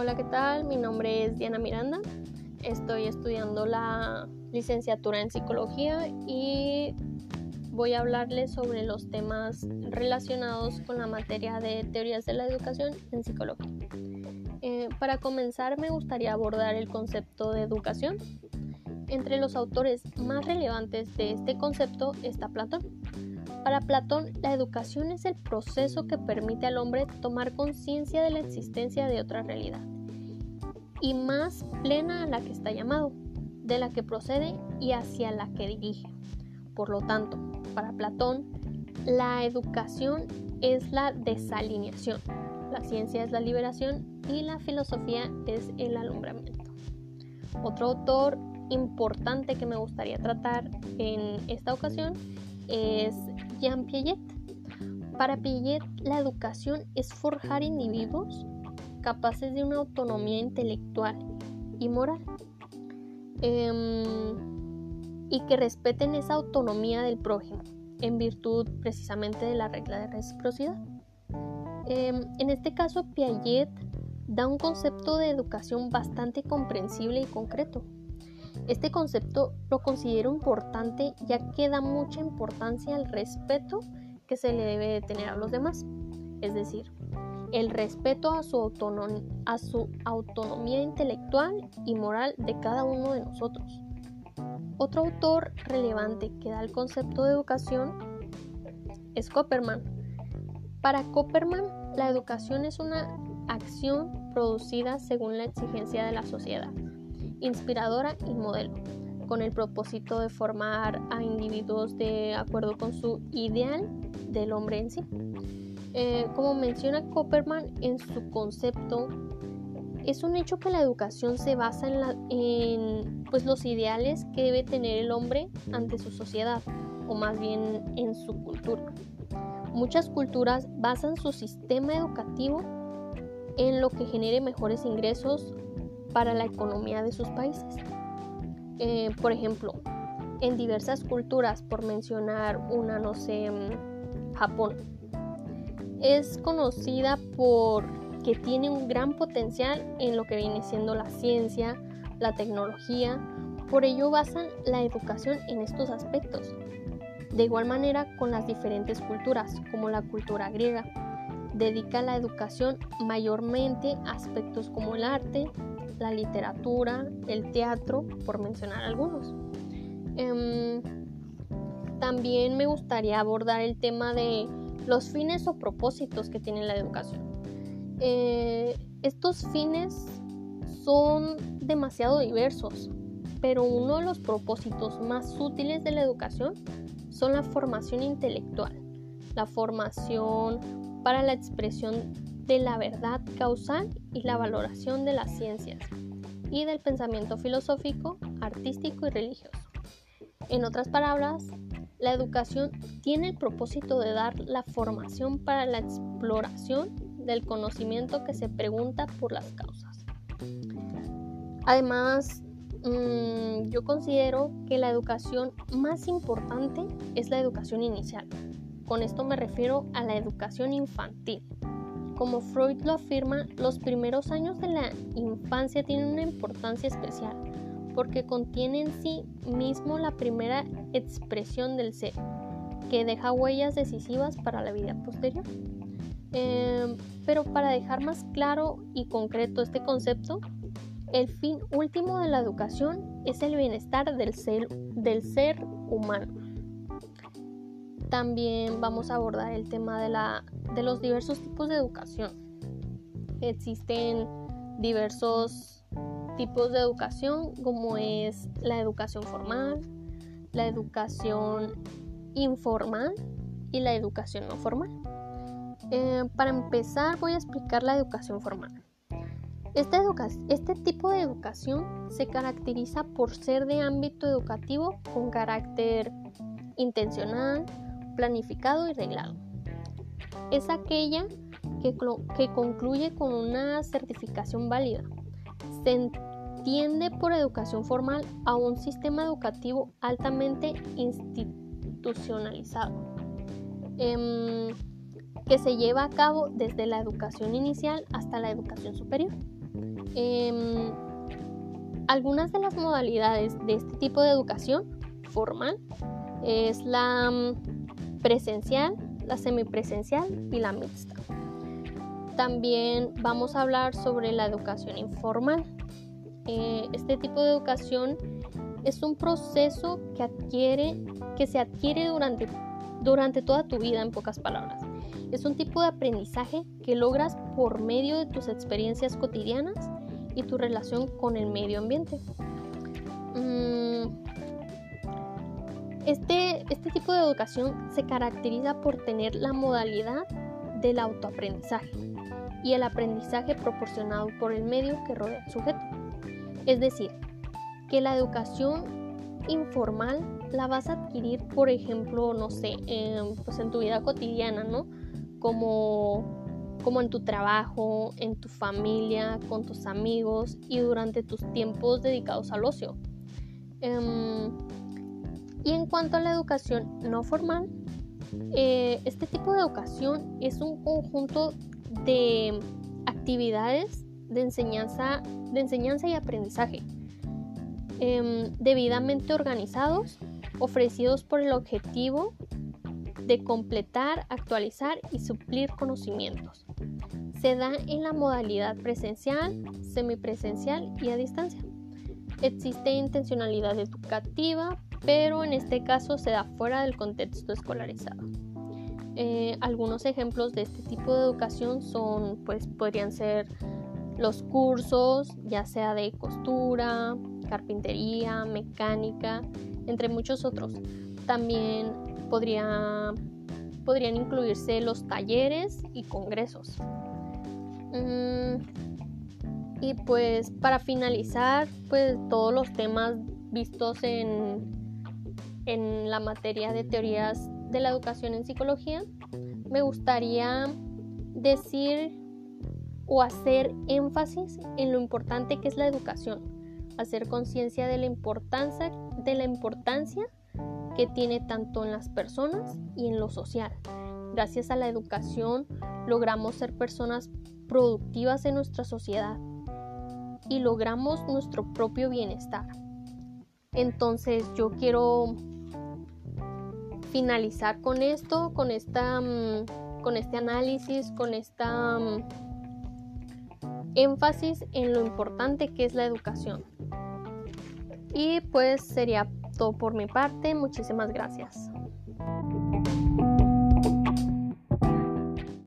Hola, ¿qué tal? Mi nombre es Diana Miranda. Estoy estudiando la licenciatura en psicología y voy a hablarles sobre los temas relacionados con la materia de teorías de la educación en psicología. Eh, para comenzar, me gustaría abordar el concepto de educación. Entre los autores más relevantes de este concepto está Platón. Para Platón, la educación es el proceso que permite al hombre tomar conciencia de la existencia de otra realidad y más plena a la que está llamado, de la que procede y hacia la que dirige. Por lo tanto, para Platón, la educación es la desalineación, la ciencia es la liberación y la filosofía es el alumbramiento. Otro autor importante que me gustaría tratar en esta ocasión es Jean Piaget. Para Piaget, la educación es forjar individuos capaces de una autonomía intelectual y moral em, y que respeten esa autonomía del prójimo en virtud precisamente de la regla de reciprocidad. Em, en este caso, Piaget da un concepto de educación bastante comprensible y concreto. Este concepto lo considero importante ya que da mucha importancia al respeto que se le debe tener a los demás. Es decir, el respeto a su, a su autonomía intelectual y moral de cada uno de nosotros. Otro autor relevante que da el concepto de educación es Copperman. Para Copperman, la educación es una acción producida según la exigencia de la sociedad, inspiradora y modelo, con el propósito de formar a individuos de acuerdo con su ideal del hombre en sí. Eh, como menciona Copperman en su concepto, es un hecho que la educación se basa en, pues, los ideales que debe tener el hombre ante su sociedad, o más bien en su cultura. Muchas culturas basan su sistema educativo en lo que genere mejores ingresos para la economía de sus países. Eh, por ejemplo, en diversas culturas, por mencionar una, no sé, mm, Japón, es conocida por que tiene un gran potencial en lo que viene siendo la ciencia, la tecnología, por ello basan la educación en estos aspectos. De igual manera con las diferentes culturas, como la cultura griega, dedica la educación mayormente a aspectos como el arte, la literatura, el teatro, por mencionar algunos. Em, también me gustaría abordar el tema de los fines o propósitos que tiene la educación. Eh, estos fines son demasiado diversos, pero uno de los propósitos más útiles de la educación son la formación intelectual, la formación para la expresión de la verdad causal y la valoración de las ciencias y del pensamiento filosófico, artístico y religioso. En otras palabras, la educación tiene el propósito de dar la formación para la exploración del conocimiento que se pregunta por las causas. Además, mm, yo considero que la educación más importante es la educación inicial. Con esto me refiero a la educación infantil. Como Freud lo afirma, los primeros años de la infancia tienen una importancia especial porque contiene en sí mismo la primera expresión del ser, que deja huellas decisivas para la vida posterior. Em, pero para dejar más claro y concreto este concepto, el fin último de la educación es el bienestar del ser, del ser humano. También vamos a abordar el tema de, la, de los diversos tipos de educación. Existen diversos tipos de educación como es la educación formal, la educación informal y la educación no formal. Eh, para empezar voy a explicar la educación formal. Esta este tipo de educación se caracteriza por ser de ámbito educativo con carácter intencional, planificado y reglado. Es aquella que, que concluye con una certificación válida. Se tiende por educación formal a un sistema educativo altamente institucionalizado, em, que se lleva a cabo desde la educación inicial hasta la educación superior. Em, algunas de las modalidades de este tipo de educación formal es la presencial, la semipresencial y la mixta. También vamos a hablar sobre la educación informal. Eh, este tipo de educación es un proceso que adquiere, que se adquiere durante, durante toda tu vida, en pocas palabras. Es un tipo de aprendizaje que logras por medio de tus experiencias cotidianas y tu relación con el medio ambiente. Mm, este, este tipo de educación se caracteriza por tener la modalidad del autoaprendizaje y el aprendizaje proporcionado por el medio que rodea al sujeto. Es decir, que la educación informal la vas a adquirir, por ejemplo, no sé, pues en tu vida cotidiana, ¿no? Como, como en tu trabajo, en tu familia, con tus amigos y durante tus tiempos dedicados al ocio. Em, y en cuanto a la educación no formal, eh, este tipo de educación es un conjunto de actividades de enseñanza, de enseñanza y aprendizaje Em, debidamente organizados, ofrecidos por el objetivo de completar, actualizar y suplir conocimientos. Se da en la modalidad presencial, semipresencial y a distancia. Existe intencionalidad educativa, pero en este caso se da fuera del contexto escolarizado. Eh, algunos ejemplos de este tipo de educación son, pues, podrían ser los cursos, ya sea de costura, carpintería, mecánica, entre muchos otros. También podrían incluirse los talleres y congresos. Mm, y pues para finalizar, pues todos los temas vistos en, en la materia de teorías de la educación en psicología, me gustaría decir o hacer énfasis en lo importante que es la educación hacer conciencia de la importancia de la importancia que tiene tanto en las personas y en lo social. Gracias a la educación logramos ser personas productivas en nuestra sociedad y logramos nuestro propio bienestar. Entonces yo quiero finalizar con esto, con esta mm, con este análisis, con esta mm, énfasis en lo importante que es la educación. Y pues sería todo por mi parte. Muchísimas gracias.